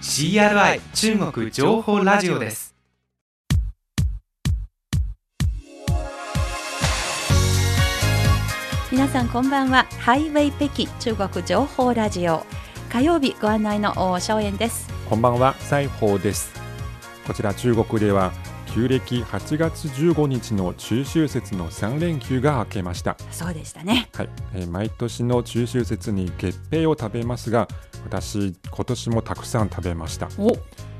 CRI 中国情報ラジオです。皆さんこんばんは。ハイウェイ北京中国情報ラジオ。火曜日ご案内の大正円です。こんばんは、西宝です。こちら中国では旧暦8月15日の中秋節の3連休が明けました。そうでしたねはい、えー毎年の中秋節に月餅を食べますが、私今年もたくさん食べました。お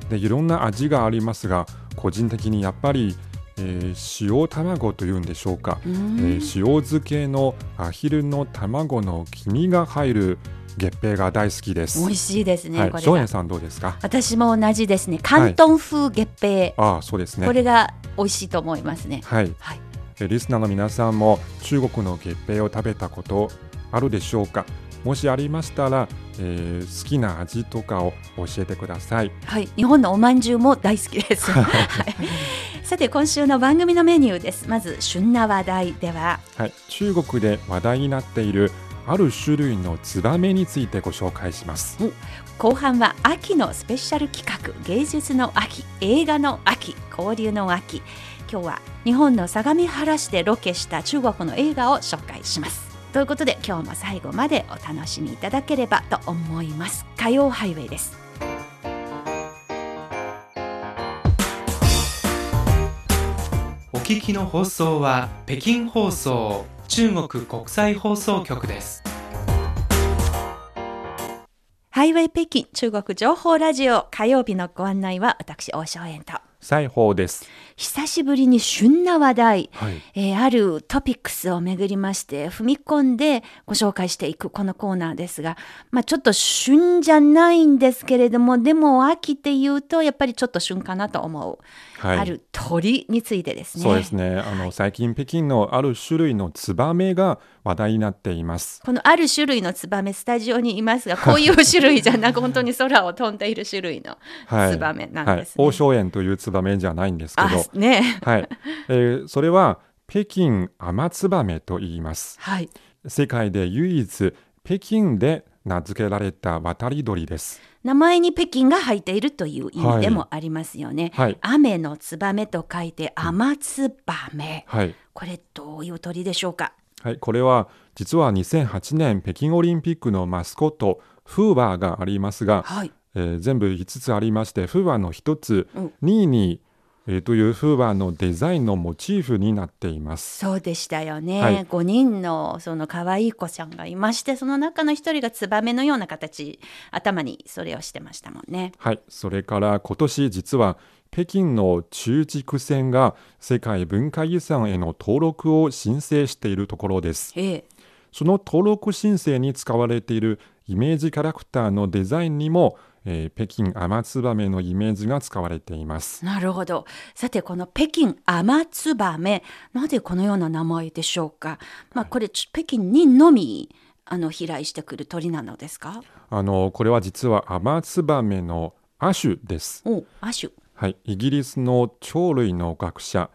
でいろんな味がありますが、個人的にやっぱり、えー塩卵というんでしょうか。うえんー塩漬けのアヒルの卵の黄身が入る月餅が大好きです。美味しいですね、はい。こ、れさんどうですか？私も同じですね。広東風月餅、ああ、そうですね。これが美味しいと思いますね。はい、はい。えリスナーの皆さんも中国の月餅を食べたことあるでしょうか？もしありましたら、えー好きな味とかを教えてください。はい、日本のお饅頭も大好きです。はい、さて今週の番組のメニューです。まず旬な話題では、はい、中国で話題になっているある種類のツバメについてご紹介します後半は秋のスペシャル企画、芸術の秋、映画の秋、交流の秋。今日は日本の相模原市でロケした中国の映画を紹介します。ということで今日も最後までお楽しみいただければと思います。火曜ハイウェイです。お聞きの放送は北京放送中国国際放送局です。ハイウェイ北京中国情報ラジオ。火曜日のご案内は私大正円と。西宝です久しぶりに旬な話題、はい。えーあるトピックスをめぐりまして踏み込んでご紹介していくこのコーナーですが、まあ、ちょっと旬じゃないんですけれどもでも秋っていうとやっぱりちょっと旬かなと思う、はい。ある鳥についてですね。そうですね。あの最近北京のある種類のツバメが話題になっていますこのある種類のツバメスタジオにいますがこういう種類じゃなく本当に空を飛んでいる種類のはいツバメなんですね。はい、王将園というツバメじゃないんですけどあねはい、えーそれは北京アマツバメと言います。はい世界で唯一北京で名付けられた渡り鳥です。名前に北京が入っているという意味でもありますよね。はい雨のツバメと書いて雨ツバメ。はい、これどういう鳥でしょうか？はい、これは実は2008年北京オリンピックのマスコットフーバーがありますが、はい。えー全部5つありましてフーバーの1つ、うん2位に、えーというフーバーのデザインのモチーフになっています。そうでしたよね。はい5人のその可愛い子ちゃんがいまして、その中の一人がツバメのような形、頭にそれをしてましたもんね。はい、それから今年実は北京の中軸線が世界文化遺産への登録を申請しているところです。ええ。その登録申請に使われているイメージキャラクターのデザインにも、えー北京アマツバメのイメージが使われています。なるほど。さて、この北京アマツバメ、なぜこのような名前でしょうか？まあ、これ、北京にのみ、あの、飛来してくる鳥なのですか？あのこれは実はアマツバメの亜種です。お亜種。はい、イギリスの鳥類の学者、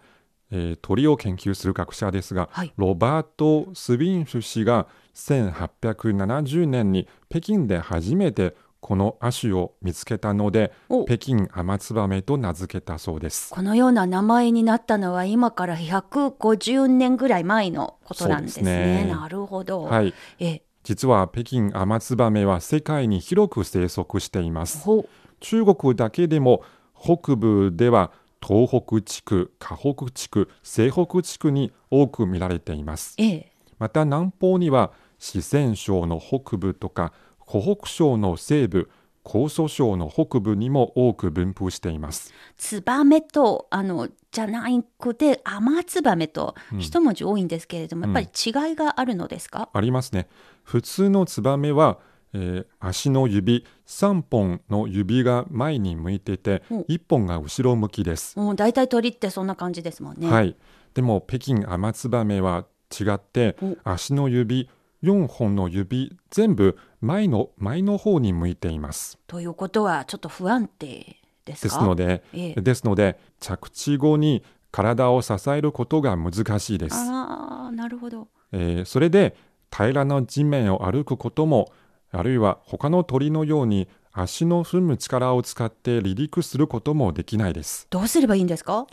えー鳥を研究する学者ですが、はいロバート・スビンフ氏が1870年に北京で初めてこの亜種を見つけたのでお北京アマツバメと名付けたそうです。このような名前になったのは今から150年ぐらい前のことなんですね。ねなるほど。はい、え、実は北京アマツバメは世界に広く生息しています。ほ中国だけでも北部では東北地区、河北地区、西北地区に多く見られています。ええ、また南方には四川省の北部とか湖北省の西部江蘇省の北部にも多く分布しています。ツバメとあのじゃなくてアマツバメと一文字多いんですけれども、やっぱり違いがあるのですか、ありますね。普通のツバメは、えー足の指3本の指が前に向いててうん1本が後ろ向きです。もう大体鳥ってそんな感じですもんね。はい、でも北京アマツバメは違ってお足の指4本の指全部前の前の方に向いています。ということはちょっと不安定ですか？ですので、ええですので着地後に体を支えることが難しいです。ああなるほど。えーそれで平らな地面を歩くこともあるいは他の鳥のように足の踏む力を使って離陸することもできないです。どうすればいいんですか？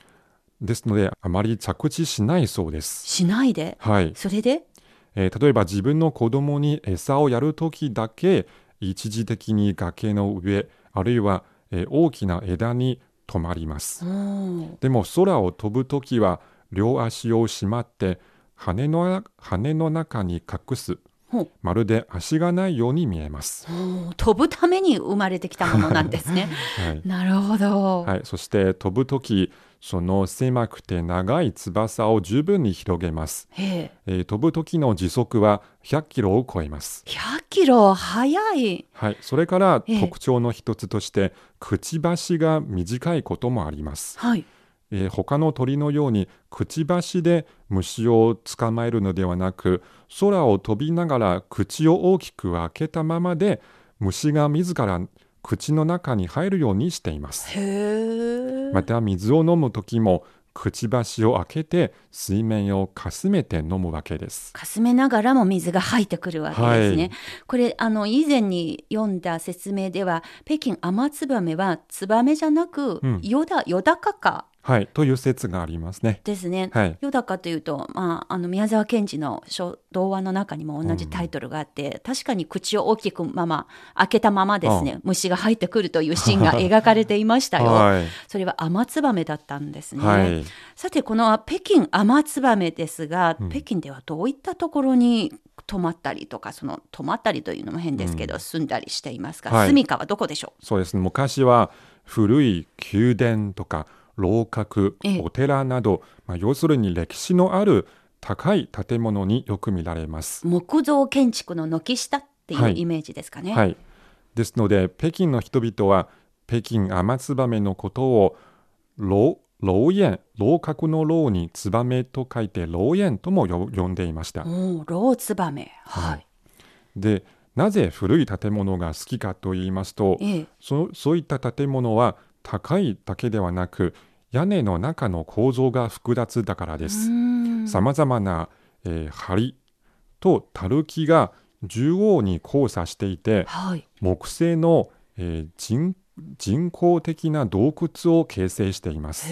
ですのであまり着地しないそうです。しないで？はい、それで？えー例えば自分の子供に餌をやるときだけ一時的に崖の上あるいは、えー大きな枝に止まります。うんでも空を飛ぶときは両足をしまって羽の羽の中に隠すまるで足がないように見えます。飛ぶために生まれてきたものなんですね。はいなるほど。はい、そして飛ぶときその狭くて長い翼を十分に広げます。へええー飛ぶ時の時速は100キロを超えます。100キロ速い。はい、それからええ特徴の一つとして、くちばしが短いこともあります。はい。えー他の鳥のようにくちばしで虫を捕まえるのではなく空を飛びながら口を大きく開けたままで虫が自ら口の中に入るようにしています。また水を飲む時もくちばしを開けて水面をかすめて飲むわけです。かすめながらも水が入ってくるわけですね。はいこれあの以前に読んだ説明では北京アマツバメはツバメじゃなく、うんヨダヨダカカはい、という説がありますね。ですね。はい。ヨダカというと、まあ、あの宮沢賢治の書童話の中にも同じタイトルがあって、確かに口を大きくまま開けたままですね。虫が入ってくるというシーンが 描かれていましたよ。はい、それはアマツバメだったんですね。はい、さてこの北京アマツバメですが、うん。北京ではどういったところに泊まったりとかその泊まったりというのも変ですけど、住んだりしていますか、はい。住処はどこでしょそうですね。昔は古い宮殿とか楼閣ええ、お寺など、まあ、要するに歴史のある高い建物によく見られます。う木造建築の軒下っていうはいイメージですかね。はい。ですので、北京の人々は北京アマツバメのことを楼楼園、楼閣の楼にツバメと書いて楼園ともよ呼んでいました。おお、ローツバメ。はい。で、なぜ古い建物が好きかと言いますと、ええ、そそういった建物は高いだけではなく屋根の中の構造が複雑だからでうす。さまざまな、えー梁と垂木が縦横に交差していてはい。木製の、えー人人工的な洞窟を形成しています。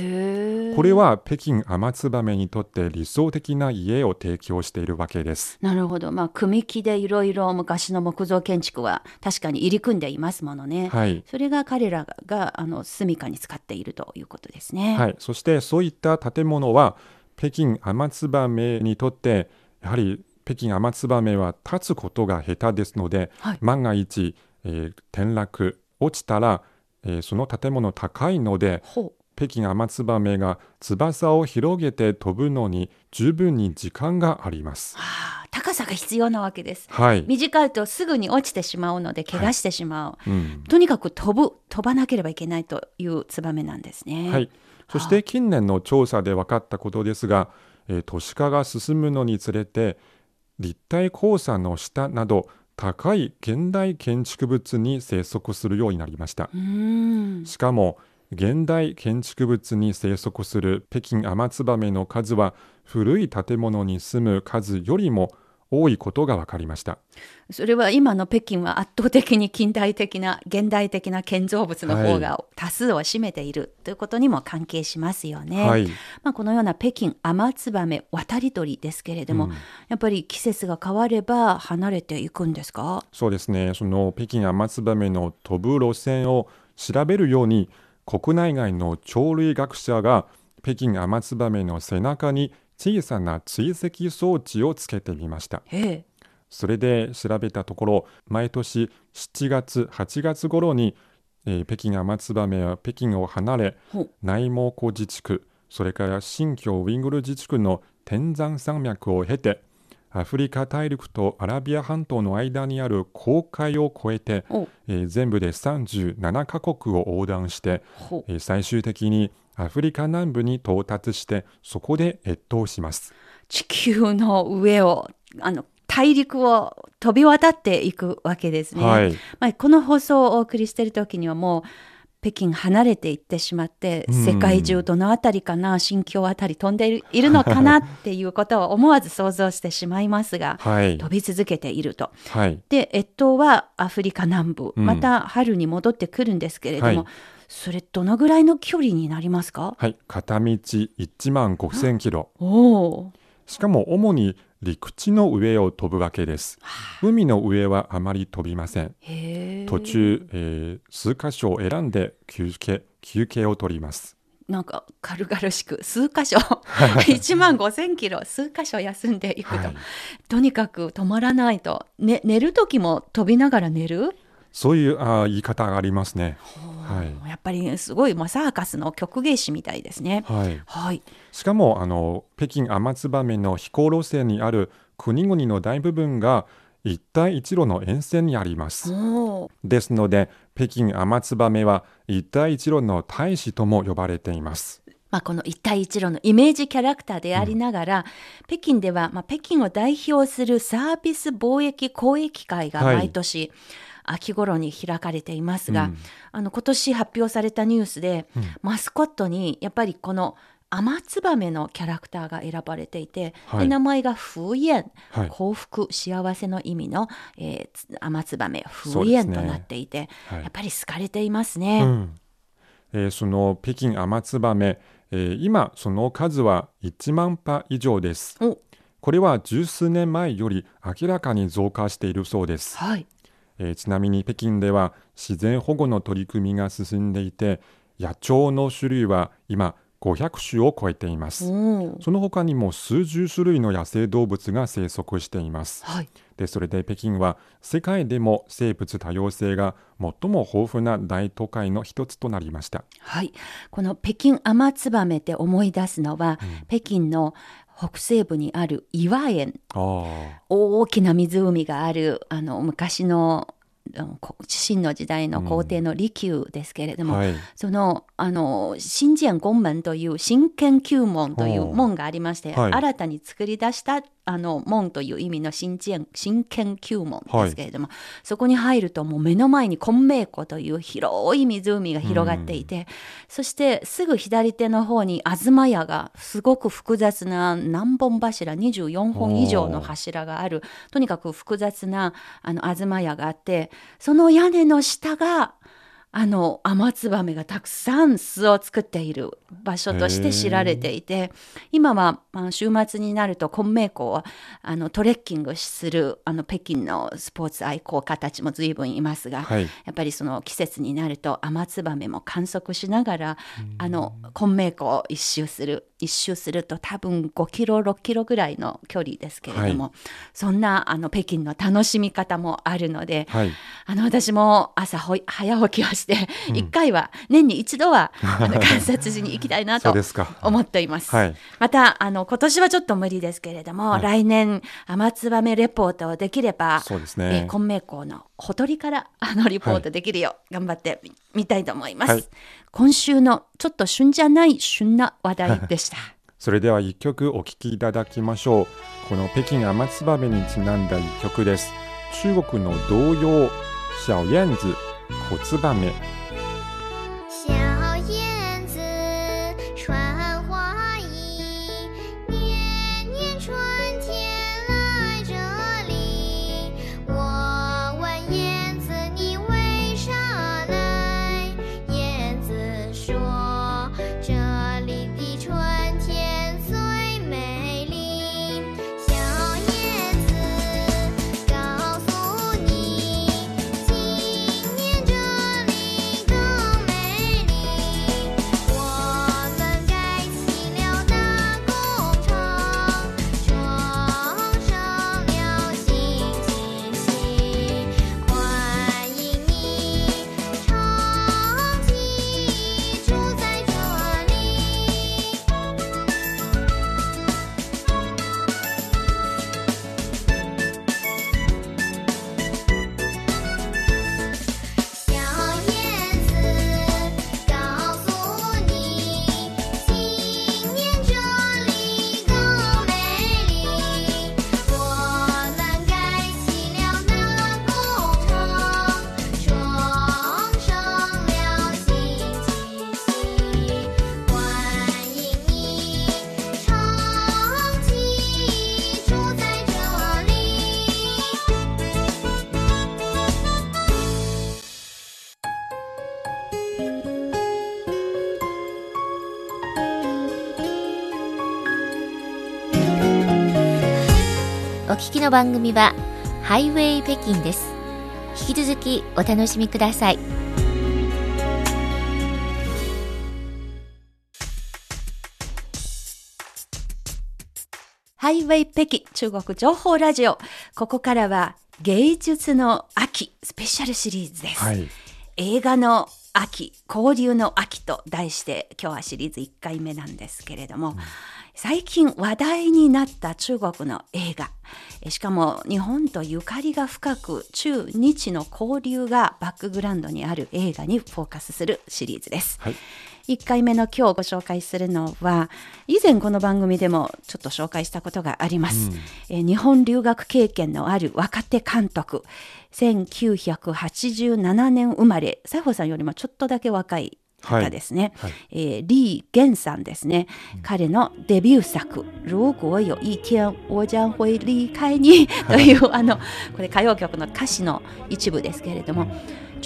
これは北京アマツバメにとって理想的な家を提供しているわけです。なるほど。まあ、組木でいろいろ昔の木造建築は確かに入り組んでいますものね。はい。それが彼らがあの住処に使っているということですね。はい、そしてそういった建物は北京アマツバメにとってやはり北京アマツバメは立つことが下手ですので、はい万が一、えー転落落ちたら、えーその建物高いので。北京アマツバメが翼を広げて飛ぶのに十分に時間があります。ああ、高さが必要なわけです。はい、短いとすぐに落ちてしまうので怪我してしまう。うんとにかく飛ぶ飛ばなければいけないというツバメなんですね。はい、そして近年の調査で分かったことですが、えー都市化が進むのにつれて立体交差の下など高い現代建築物に生息するようになりました。しかも現代建築物に生息する北京アマツバメの数は古い建物に住む数よりも多いことが分かりました。それは今の北京は圧倒的に近代的な現代的な建造物の方が多数を占めているということにも関係しますよね。はい。まあ、このような北京アマツバメ渡り鳥ですけれども、うん。やっぱり季節が変われば離れていくんですか？そうですね。その北京アマツバメの飛ぶ路線を調べるように国内外の鳥類学者が北京アマツバメの背中に小さな追跡装置をつけてみました。ええ。それで調べたところ毎年7月8月頃に、えー北京アマツバメは北京を離れ内蒙古自治区それから新疆ウイグル自治区の天山山脈を経てアフリカ大陸とアラビア半島の間にある公海を越えて、おえー全部で37カ国を横断して、えー最終的にアフリカ南部に到達してそこで越冬します。地球の上をあの大陸を飛び渡っていくわけですね。はい、まあ、この放送をお送りしている時にはもう北京離れていってしまって、うん。世界中どのあたりかな新疆あたり飛んでいるいるのかなっていうことを思わず想像してしまいますが、はい、飛び続けていると。はい、で越冬はアフリカ南部、うん。また春に戻ってくるんですけれども、はいそれどのぐらいの距離になりますか？はい、片道1万5000キロ。おおしかも主に陸地の上を飛ぶわけです。海の上はあまり飛びません。途中、えー数箇所を選んで休憩休憩を取ります。なんか軽々しく数箇所。1万5千キロ数箇所休んでいくと、はい。とにかく止まらないと、ね、寝る時も飛びながら寝る？そういうあー言い方がありますね。はい。やっぱりすごい、まあ、サーカスの曲芸師みたいですね。はい。はい、しかもあの北京天燕の飛行路線にある国々の大部分が一帯一路の沿線にあります。ですので北京天燕は一帯一路の大使とも呼ばれています。まあ、この一帯一路のイメージキャラクターでありながら、北京では、まあ、北京を代表するサービス貿易交易会がはい毎年、秋頃に開かれていますが、うん。あの今年発表されたニュースで、マスコットにやっぱりこの天燕のキャラクターが選ばれていて、はい。で名前が風燕、はい。幸福幸せの意味の、えーつ天燕そうですね。風燕となっていて、はい。やっぱり好かれていますね。うん。えーその北京天燕、えー今その数は1万羽以上です。お。これは十数年前より明らかに増加しているそうです。はいえーちなみに北京では自然保護の取り組みが進んでいて野鳥の種類は今500種を超えています。おーその他にも数十種類の野生動物が生息しています。はいでそれで北京は世界でも生物多様性が最も豊富な大都会の一つとなりました。はい、この北京天燕って思い出すのは、北京の北西部にある岩園大きな湖があるあの昔の秦の時代の皇帝の利休ですけれども、はい、そのあの新建宮門という新研究門という。門がありまして、はい。新たに作り出したあの門という意味の新建新研究門ですけれども、そこに入るともう目の前に昆明湖という広い湖が広がっていて、そしてすぐ左手の方に東屋がすごく複雑な何本柱24本以上の柱があるとにかく複雑なあの東屋があってその屋根の下があの雨燕がたくさん巣を作っている場所として知られていて今は、まあ、週末になると昆明湖をあのトレッキングするあの北京のスポーツ愛好家たちも随分いますが、はい、やっぱりその季節になると雨燕も観測しながらあの昆明湖を一周する一周すると多分5キロ6キロぐらいの距離ですけれども、はそんなあの北京の楽しみ方もあるので、はい、あの私も朝早起きをして一、回は年に一度はあの 観察時に行きたいなと。思っています。はいまたあの今年はちょっと無理ですけれども、はい来年雨燕レポートをできればそうですえーね。昆明港のほとりからあのリポートできるよう頑張ってみみたいと思います、はい今週のちょっと旬じゃない旬な話題でしたそれでは一曲お聴きいただきましょう。この北京雨燕にちなんだ一曲です。中国の童謡小燕子骨盤目聞きの番組はハイウェイ北京です引き続きお楽しみくださいハイウェイ北京中国情報ラジオ。ここからは芸術の秋スペシャルシリーズです。はい。映画の秋、交流の秋と題して今日はシリーズ1回目なんですけれども、最近話題になった中国の映画、えしかも日本とゆかりが深く中日の交流がバックグラウンドにある映画にフォーカスするシリーズです。はい。1回目の今日ご紹介するのは以前この番組でもちょっと紹介したことがあります、えー日本留学経験のある若手監督。1987年生まれ。西郷さんよりもちょっとだけ若い方ですね、はい。えーリー・ゲンさんですね、彼のデビュー作「如果有一天我将会離開に」というあのこれ歌謡曲の歌詞の一部ですけれども、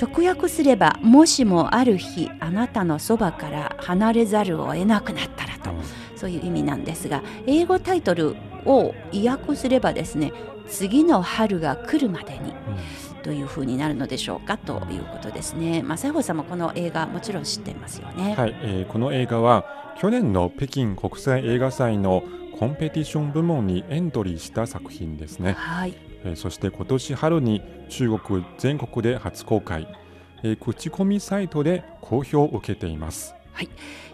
直訳すればもしもある日あなたのそばから離れざるを得なくなったらとそういう意味なんですが英語タイトルを意訳すればですね次の春が来るまでにというふうになるのでしょうかということですね。まあ、西郷さんもこの映画もちろん知っていますよね。はい、えーこの映画は去年の北京国際映画祭のコンペティション部門にエントリーした作品ですね。はい、えーそして今年春に中国全国で初公開、えー口コミサイトで好評を受けています。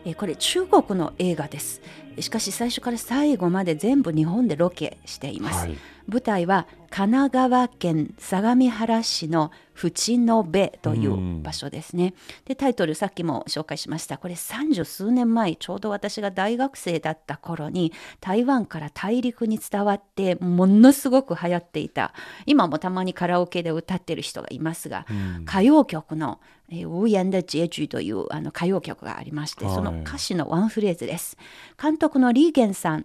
えーこれ中国の映画です。しかし最初から最後まで全部日本でロケしています。はい、舞台は神奈川県相模原市の淵野辺という場所ですね。でタイトルさっきも紹介しました。これ三十数年前ちょうど私が大学生だった頃に台湾から大陸に伝わってものすごく流行っていた。今もたまにカラオケで歌ってる人がいますが、歌謡曲の「えー無言的結局」というあの歌謡曲がありまして、はい。その歌詞のワンフレーズです。監督のリーゲンさん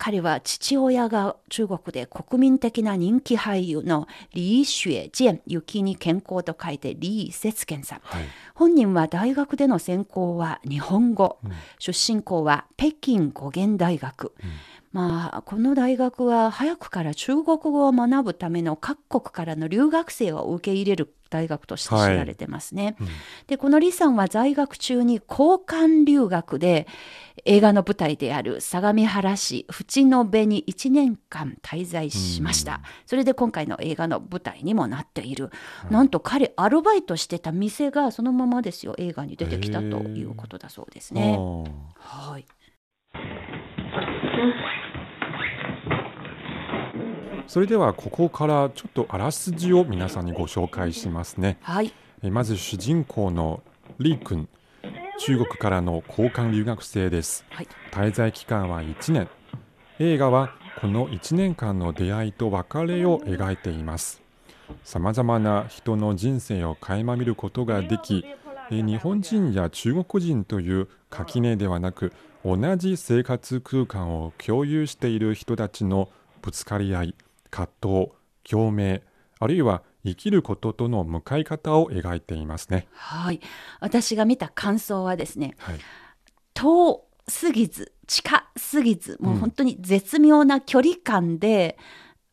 彼は父親が中国で国民的な人気俳優の李雪健雪に健康と書いて李雪健さん。はい、本人は大学での専攻は日本語、出身校は北京語源大学、まあこの大学は早くから中国語を学ぶための各国からの留学生を受け入れる大学として知られてますね。でこの李さんは在学中に交換留学で映画の舞台である相模原市淵野辺に1年間滞在しました、それで今回の映画の舞台にもなっている、なんと彼アルバイトしてた店がそのままですよ。映画に出てきたということだそうですね。はいそれではここからちょっとあらすじを皆さんにご紹介しますね。はいえーまず主人公のリー君、中国からの交換留学生です。はい滞在期間は1年。映画はこの1年間の出会いと別れを描いています。さまざまな人の人生を垣間見ることができ、えー日本人や中国人という垣根ではなく、同じ生活空間を共有している人たちのぶつかり合い、葛藤、共鳴、あるいは生きることとの向かい方を描いていますね。はい。私が見た感想はですねはい、遠すぎず近すぎずもう本当に絶妙な距離感で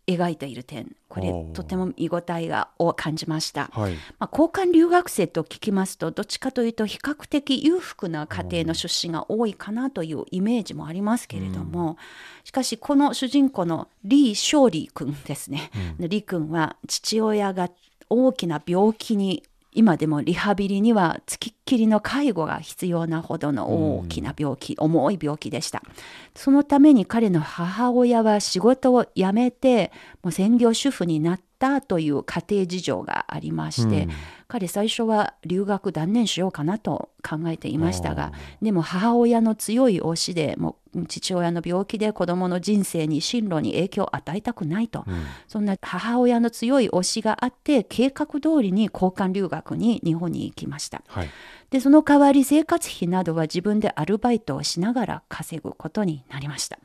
描いている点。これとても見応えがを感じました。はい、まあ、交換留学生と聞きますとどっちかというと比較的裕福な家庭の出身が多いかなというイメージもありますけれども、しかしこの主人公のリー・ショーリー君ですね、リー君は父親が大きな病気に今でもリハビリにはつきっきりの介護が必要なほどの大きな病気、重い病気でした。そのために彼の母親は仕事を辞めてもう専業主婦になったという家庭事情がありまして、うん。彼最初は留学断念しようかなと考えていましたがでも母親の強い推しでもう父親の病気で子供の人生に進路に影響を与えたくないと、そんな母親の強い推しがあって計画通りに交換留学に日本に行きました。はい、でその代わり生活費などは自分でアルバイトをしながら稼ぐことになりました、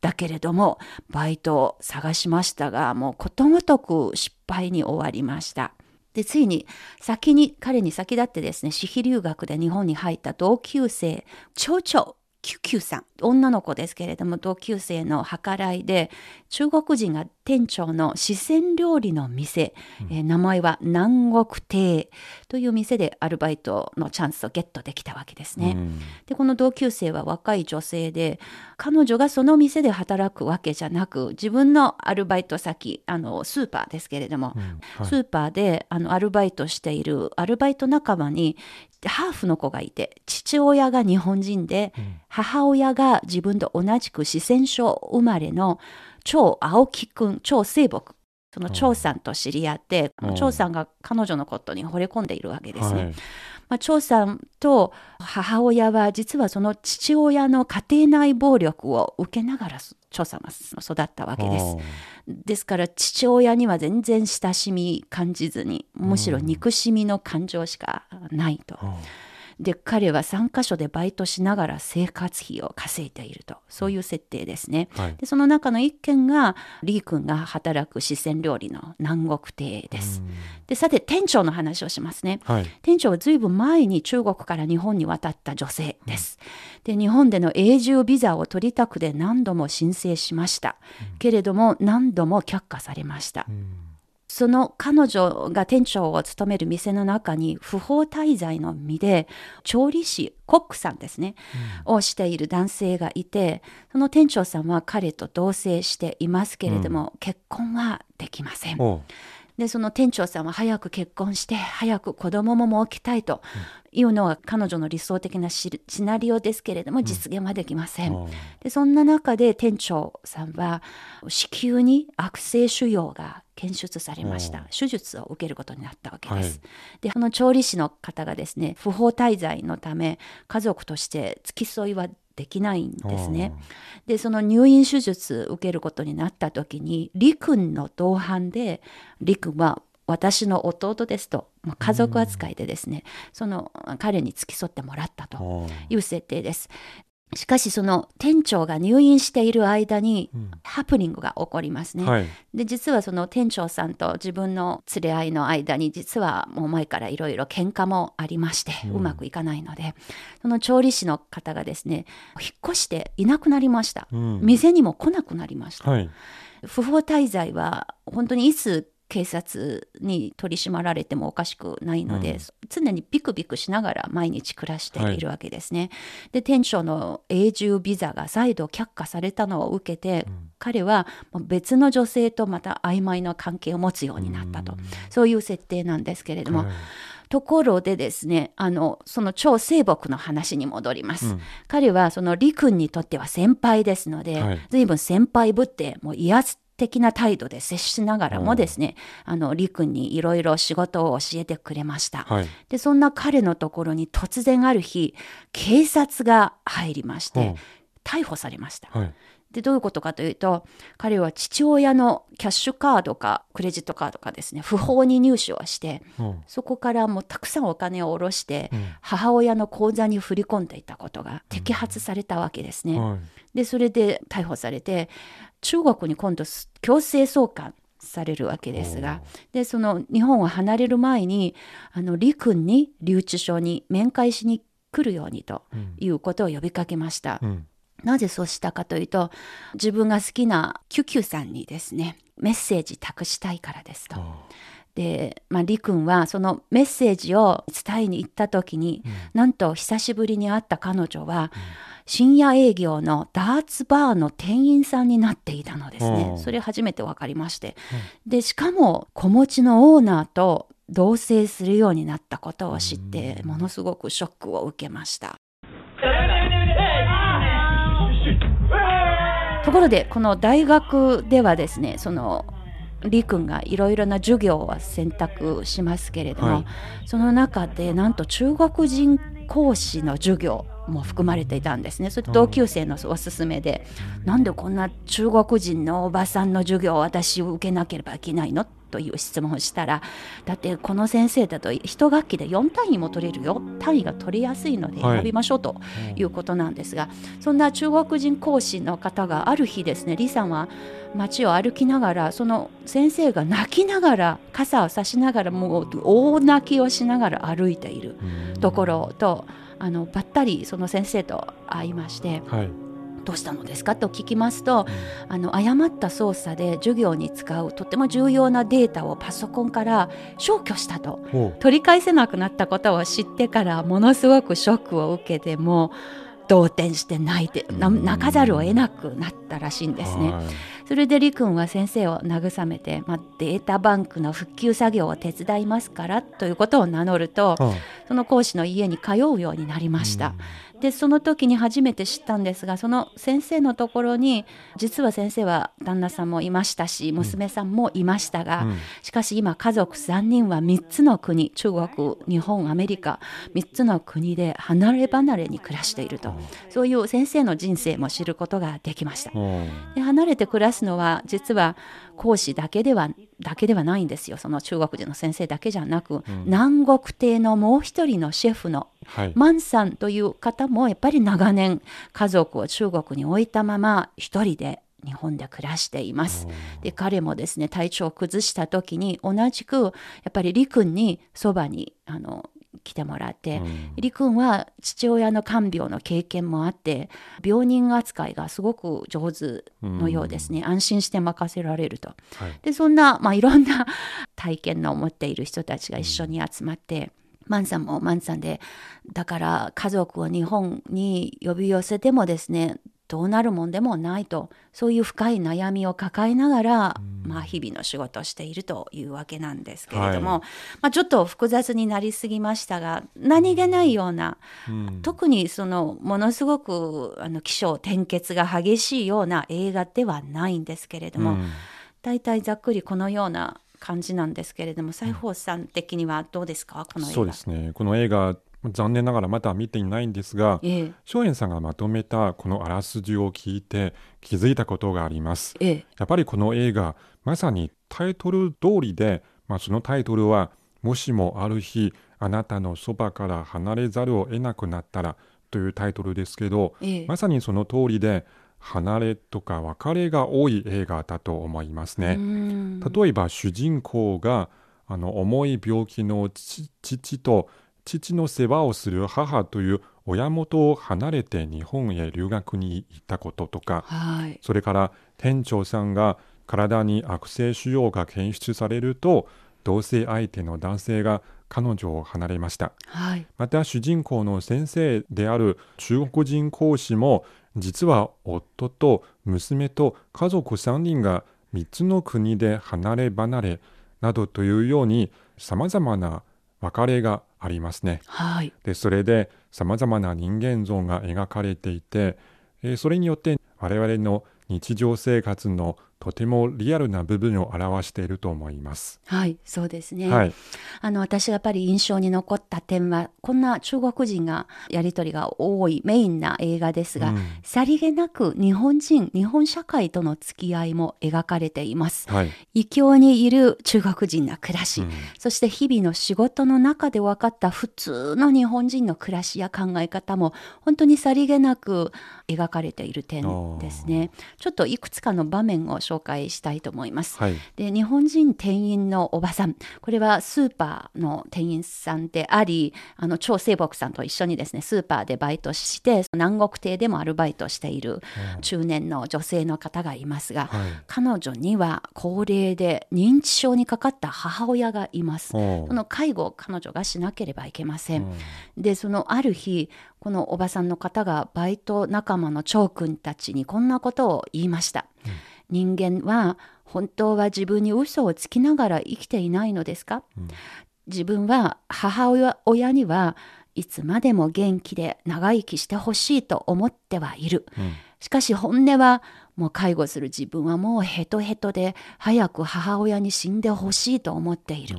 だけれどもバイトを探しましたがもうことごとく失敗に終わりました。でついに先に彼に先立ってですね私費留学で日本に入った同級生蝶々キュキュさん女の子ですけれども同級生の計らいで中国人が店長の四川料理の店、えー名前は南国亭という店でアルバイトのチャンスをゲットできたわけですね。うん。でこの同級生は若い女性で彼女がその店で働くわけじゃなく自分のアルバイト先あのスーパーですけれども、はい。スーパーであのアルバイトしているアルバイト仲間にハーフの子がいて父親が日本人で、母親が自分と同じく四川省生まれの張青木くん張聖木その張さんと知り合って、うん張さんが彼女のことに惚れ込んでいるわけですね。はいまあ、張さんと母親は実はその父親の家庭内暴力を受けながら張さんは育ったわけです。ですから父親には全然親しみ感じずにむしろ憎しみの感情しかないと。あで彼は3カ所でバイトしながら生活費を稼いでいるとそういう設定ですね。はいでその中の一件がリー君が働く四川料理の南国亭です。でさて店長の話をしますね。はい店長はずいぶん前に中国から日本に渡った女性です。で日本での永住ビザを取りたくて何度も申請しました。けれども何度も却下されました。その彼女が店長を務める店の中に不法滞在の身で調理師コックさんですね、をしている男性がいてその店長さんは彼と同棲していますけれども、結婚はできません。でその店長さんは早く結婚して早く子供も設けたいというのが彼女の理想的なシシナリオですけれども実現はできません。おうでそんな中で店長さんは子宮に悪性腫瘍が検出されました。手術を受けることになったわけです、はい。でこの調理師の方がですね不法滞在のため家族として付き添いはできないんですね。でその入院手術受けることになった時に李君の同伴で李君は私の弟ですとまあ家族扱いでですねその彼に付き添ってもらったという設定です。しかしその店長が入院している間にうんハプニングが起こりますね。はいで実はその店長さんと自分の連れ合いの間に実はもう前からいろいろ喧嘩もありまして、うまくいかないのでその調理師の方がですね引っ越していなくなりました。うん店にも来なくなりました。はい不法滞在は本当にいつ警察に取り締まられてもおかしくないので、うん。常にビクビクしながら毎日暮らしているわけですね。で店長の永住ビザが再度却下されたのを受けて、彼はもう別の女性とまた曖昧な関係を持つようになったと、そういう設定なんですけれども、はい。ところでですねあのその超聖木の話に戻ります、うん。彼はその李君にとっては先輩ですので、はい。随分先輩ぶってもう威圧的な態度で接しながらもですね、あの李君にいろいろ仕事を教えてくれました、はい。でそんな彼のところに突然ある日警察が入りまして、うん。逮捕されました。はい。でどういうことかというと彼は父親のキャッシュカードかクレジットカードかですね不法に入手をしてうん。そこからもうたくさんお金を下ろして、うん。母親の口座に振り込んでいたことが摘発されたわけですね。はい。でそれで逮捕されて中国に今度す強制送還されるわけですがでその日本を離れる前にあの李君に留置所に面会しに来るようにということを呼びかけました。うんなぜそうしたかというと自分が好きなキュキュさんにですねメッセージ託したいからですと。で、まあ、李君はそのメッセージを伝えに行った時に、なんと久しぶりに会った彼女は、深夜営業のダーツバーの店員さんになっていたのですねう。んそれ初めて分かりまして。で、しかも子持ちのオーナーと同棲するようになったことを知って、ものすごくショックを受けました。ところでこの大学ではですねその李君がいろいろな授業を選択しますけれども、はい。その中でなんと中国人講師の授業も含まれていたんですね。それ同級生のおすすめで、なんでこんな中国人のおばさんの授業を私受けなければいけないの？という質問をしたらだってこの先生だと一学期で4単位も取れるよ。単位が取りやすいのではい選びましょうということなんですが、そんな中国人講師の方がある日ですね李さんは街を歩きながらその先生が泣きながら傘を差しながらもう大泣きをしながら歩いているところとあのばったりその先生と会いましてはい。どうしたのですかと聞きますと、あの誤った操作で授業に使うとても重要なデータをパソコンから消去したと。ほ取り返せなくなったことを知ってからものすごくショックを受けても動転して泣いてな泣かざるを得なくなったらしいんうですね。はいそれでりくんは先生を慰めて、まあ、データバンクの復旧作業を手伝いますからということを名乗るとはその講師の家に通うようになりました。でその時に初めて知ったんですがその先生のところに実は先生は旦那さんもいましたし娘さんもいましたが、うん。しかし今家族3人は3つの国中国日本アメリカ3つの国で離れ離れに暮らしていると。そういう先生の人生も知ることができました。ほで離れて暮らすのは実は講師だけではだけではないんですよ。その中国人の先生だけじゃなく、南国亭のもう一人のシェフのうはい。マンさんという方もやっぱり長年家族を中国に置いたまま一人で日本で暮らしています。で彼もですね体調を崩した時に同じくやっぱり李君にそばにあの来てもらって、李君は父親の看病の経験もあって病人扱いがすごく上手のようですね、安心して任せられると。はい。でそんな、まあ、いろんな 体験の持っている人たちが一緒に集まって、マンさんもマンさんでだから家族を日本に呼び寄せてもですねどうなるもんでもないとそういう深い悩みを抱えながら、まあ、日々の仕事をしているというわけなんですけれども、はい。まあ、ちょっと複雑になりすぎましたが何気ないような、うん。特にそのものすごくあの起承転結が激しいような映画ではないんですけれども、うん。大体ざっくりこのような感じなんですけれども西宝さん的にはどうですかこの映画。そうですねこの映画残念ながらまだ見ていないんですがええ。松園さんがまとめたこのあらすじを聞いて気づいたことがあります。ええ。やっぱりこの映画まさにタイトル通りで、まあ、そのタイトルは「もしもある日あなたのそばから離れざるを得なくなったら」というタイトルですけど、ええ。まさにその通りで離れとか別れが多い映画だと思いますね。うん。例えば主人公があの重い病気の父父と父の世話をする母という親元を離れて日本へ留学に行ったこととかはい。それから店長さんが体に悪性腫瘍が検出されると同性相手の男性が彼女を離れました。はい。また主人公の先生である中国人講師も実は夫と娘と家族3人が3つの国で離れ離れなどというようにさまざまな別れがありますね。はいでそれでさまざまな人間像が描かれていて、えーそれによって我々の日常生活のとてもリアルな部分を表していると思います。はいそうですね、はい、あの私がやっぱり印象に残った点はこんな中国人がやり取りが多いメインな映画ですが、うん。さりげなく日本人日本社会との付き合いも描かれています。はい、異教にいる中国人の暮らし、うん。そして日々の仕事の中で分かった普通の日本人の暮らしや考え方も本当にさりげなく描かれている点ですね。ちょっといくつかの場面を紹介したいと思います。はい、で日本人店員のおばさんこれはスーパーの店員さんでありあの張清木さんと一緒にですねスーパーでバイトして南国亭でもアルバイトしている中年の女性の方がいますが、はい彼女には高齢で認知症にかかった母親がいます。その介護を彼女がしなければいけません。うんでそのある日このおばさんの方がバイト仲間の長君たちにこんなことを言いました。人間は本当は自分に嘘をつきながら生きていないのですか、自分は母親親にはいつまでも元気で長生きしてほしいと思ってはいる。うん。しかし本音はもう介護する自分はもうヘトヘトで早く母親に死んでほしいと思っている。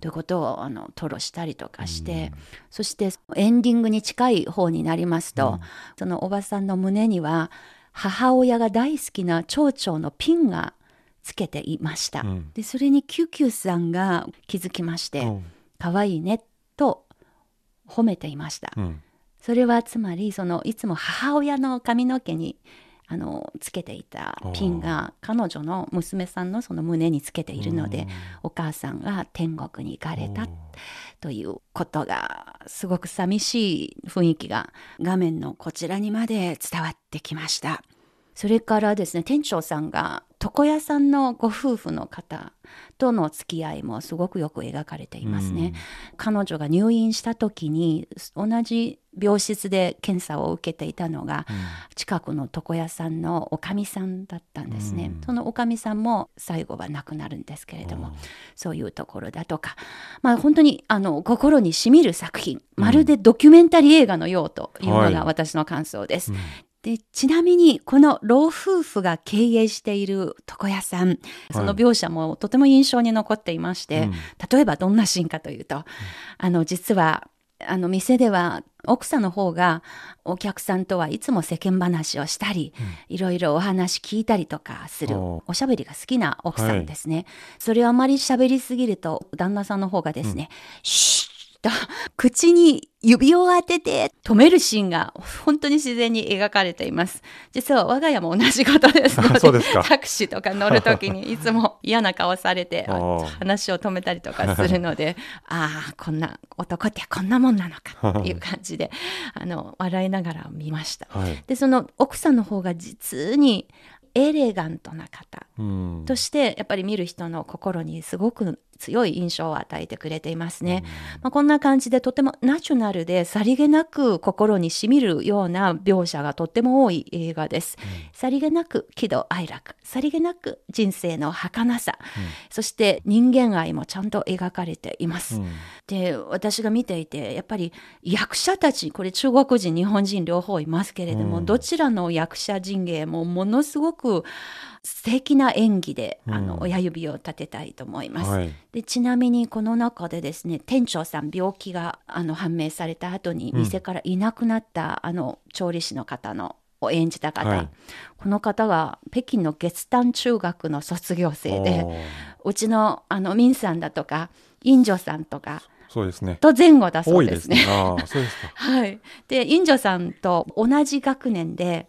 ということをあの吐露したりとかして、そしてエンディングに近い方になりますと、そのおばさんの胸には母親が大好きな蝶々のピンがつけていました。うんでそれにキュキュさんが気づきましておう「可愛いね」と褒めていました。うんそれはつまりそのいつも母親の髪の毛にあのつけていたピンが彼女の娘さんのその胸につけているので、お母さんが天国に行かれたということがすごく寂しい雰囲気が画面のこちらにまで伝わってきました。それからですね店長さんが床屋さんのご夫婦の方との付き合いもすごくよく描かれていますね。彼女が入院した時に同じ病室で検査を受けていたのが、近くの床屋さんのおかみさんだったんですね。そのおかみさんも最後は亡くなるんですけれども、そういうところだとか、まあ本当にあの心にしみる作品、まるでドキュメンタリー映画のようというのはい。が私の感想です。でちなみにこの老夫婦が経営している床屋さんその描写もとても印象に残っていまして、うん。例えばどんなシーンかというと、あの実はあの店では奥さんの方がお客さんとはいつも世間話をしたり、いろいろお話聞いたりとかするおおしゃべりが好きな奥さんですね、それをあまり喋りすぎると旦那さんの方がですね、シュッと口に指を当てて止めるシーンが本当に自然に描かれています実は我が家も同じことですのでそうですかタクシーとか乗るときにいつも嫌な顔されて話を止めたりとかするので ああこんな男ってこんなもんなのか っていう感じであの笑いながら見ました。はい。でその奥さんの方が実にエレガントな方うんとしてやっぱり見る人の心にすごく強い印象を与えてくれていますね。まあ、こんな感じでとてもナチュラルでさりげなく心にしみるような描写がとっても多い映画です。さりげなく喜怒哀楽さりげなく人生の儚さ、そして人間愛もちゃんと描かれています。うんで私が見ていてやっぱり役者たちこれ中国人日本人両方いますけれども、うんどちらの役者陣営もものすごく素敵な演技で、あのうん親指を立てたいと思います。はい。でちなみにこの中でですね店長さん病気があの判明された後にうん。店からいなくなった、あの調理師の方のを演じた方、はい。この方が北京の月丹中学の卒業生でうちのあのミンさんだとかインジョさんとかそうですね。と前後だそ多うでね。いですすね。ああ、そうですか。はい、でインジョさんと同じ学年で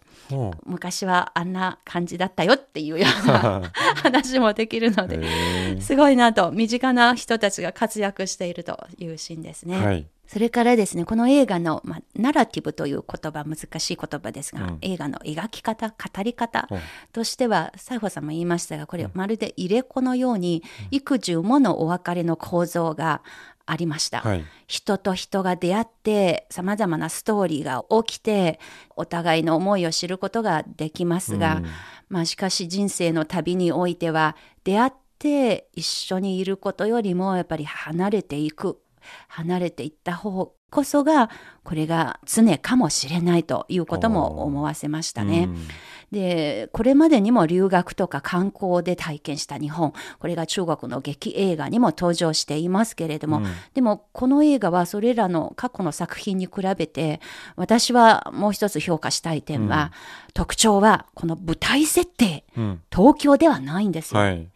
昔はあんな感じだったよっていうような 話もできるのですごいなと身近な人たちが活躍しているというシーンですね。はい。それからですねこの映画の、まあ、ナラティブという言葉難しい言葉ですが、うん映画の描き方語り方うんとしては西郷さんも言いましたがこれまるで入れ子のように幾重ものお別れの構造がありました。はい。人と人が出会ってさまざまなストーリーが起きてお互いの思いを知ることができますが、うんまあ、しかし人生の旅においては出会って一緒にいることよりもやっぱり離れていく離れていった方こそがこれが常かもしれないということも思わせましたね。うんでこれまでにも留学とか観光で体験した日本。これが中国の劇映画にも登場していますけれども、うん。でもこの映画はそれらの過去の作品に比べて私はもう一つ評価したい点は、特徴はこの舞台設定。うん。東京ではないんですよ、はい。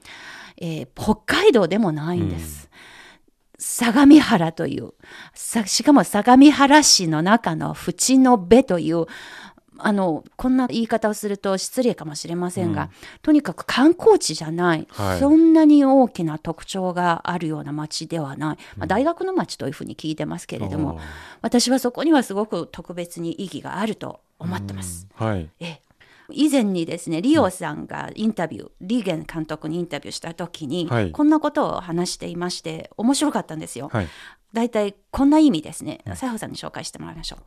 えー北海道でもないんです、相模原というさしかも相模原市の中の淵の部というあのこんな言い方をすると失礼かもしれませんが、とにかく観光地じゃない、はいそんなに大きな特徴があるような町ではない、まあ、大学の町というふうに聞いてますけれども、おー私はそこにはすごく特別に意義があると思ってます。はい。ええ以前にですねリオさんがインタビュー、リーゲン監督にインタビューした時に、はいこんなことを話していまして面白かったんですよ。はい。だいたいこんな意味ですね西郷さんに紹介してもらいましょう。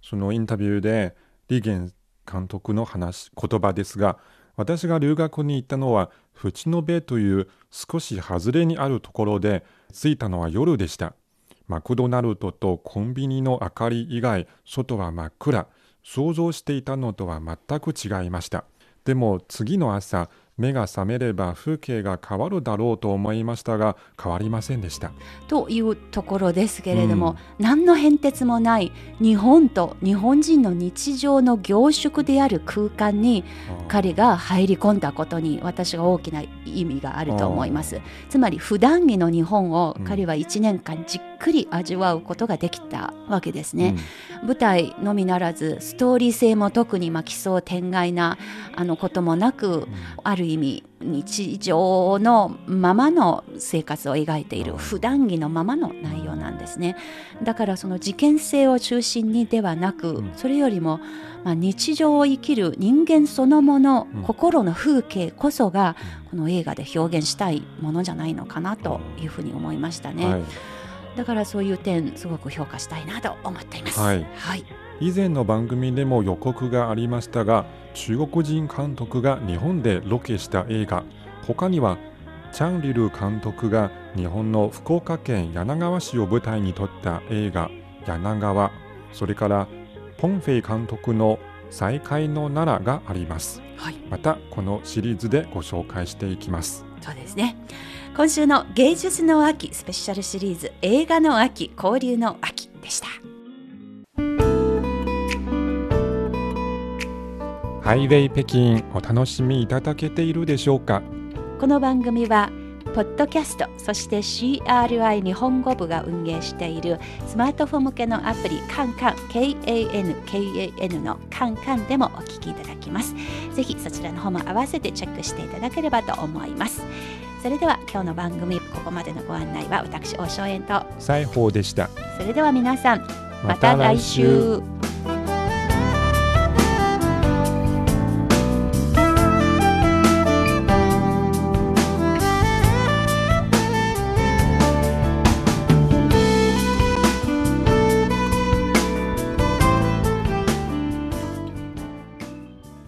そのインタビューでリーゲン監督の話言葉ですが私が留学に行ったのは淵野辺という少し外れにあるところで着いたのは夜でした。マクドナルドとコンビニの明かり以外外は真っ暗。想像していたのとは全く違いました。でも次の朝目が覚めれば風景が変わるだろうと思いましたが変わりませんでした。というところですけれども、何の変哲もない日本と日本人の日常の凝縮である空間に彼が入り込んだことに私が大きな意味があると思います。つまり普段着の日本をうん。彼は1年間じっくり味わうことができたわけですね。舞台のみならずストーリー性も特にまあ奇想天外なあのこともなく、ある意味日常のままの生活を描いている普段着のままの内容なんですね。だからその事件性を中心にではなく、うん。それよりも、まあ、日常を生きる人間そのもの、うん。心の風景こそがこの映画で表現したいものじゃないのかなというふうに思いましたね、はい、だからそういう点すごく評価したいなと思っています。はい。はい。以前の番組でも予告がありましたが中国人監督が日本でロケした映画。他にはチャンリル監督が日本の福岡県柳川市を舞台に撮った映画「柳川」それからポンフェイ監督の「再会の奈良」があります。はい。またこのシリーズでご紹介していきますそうですね。今週の芸術の秋スペシャルシリーズ映画の秋交流の秋でした。ハイウェイ北京お楽しみいただけているでしょうか？この番組はポッドキャストそして CRI 日本語部が運営しているスマートフォン向けのアプリカンカン KANKAN のカンカンでもお聞きいただきます。ぜひそちらの方も合わせてチェックしていただければと思います。それでは今日の番組ここまでのご案内は私大正円と。西宝でした。それでは皆さんまた来週